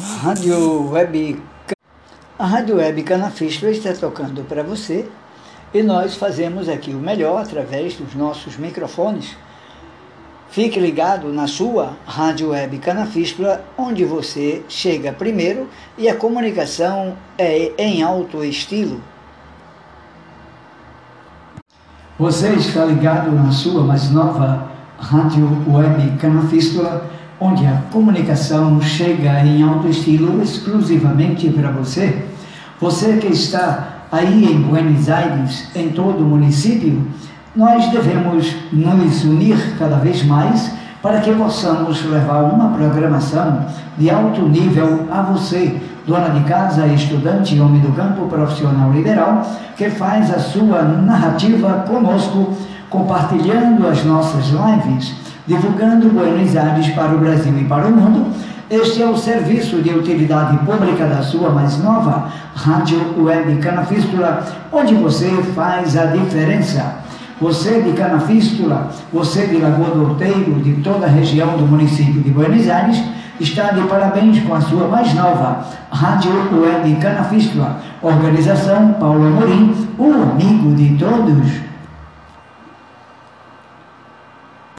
Rádio Web. A Rádio Web Canafístula está tocando para você e nós fazemos aqui o melhor através dos nossos microfones. Fique ligado na sua Rádio Web Canafístula, onde você chega primeiro e a comunicação é em alto estilo. Você está ligado na sua mais nova Rádio Web Canafístula, onde a comunicação chega em alto estilo exclusivamente para você. Você que está aí em Buenos Aires, em todo o município, nós devemos nos unir cada vez mais para que possamos levar uma programação de alto nível a você, dona de casa, estudante, homem do campo, profissional liberal, que faz a sua narrativa conosco, compartilhando as nossas lives, divulgando Buenos Aires para o Brasil e para o mundo. Este é o serviço de utilidade pública da sua mais nova Rádio Web Canafístula, onde você faz a diferença. Você de Canafístula, você de Lagoa do Outeiro, de toda a região do município de Buenos Aires, está de parabéns com a sua mais nova Rádio Web Canafístula. Organização Paulo Amorim, o amigo de todos.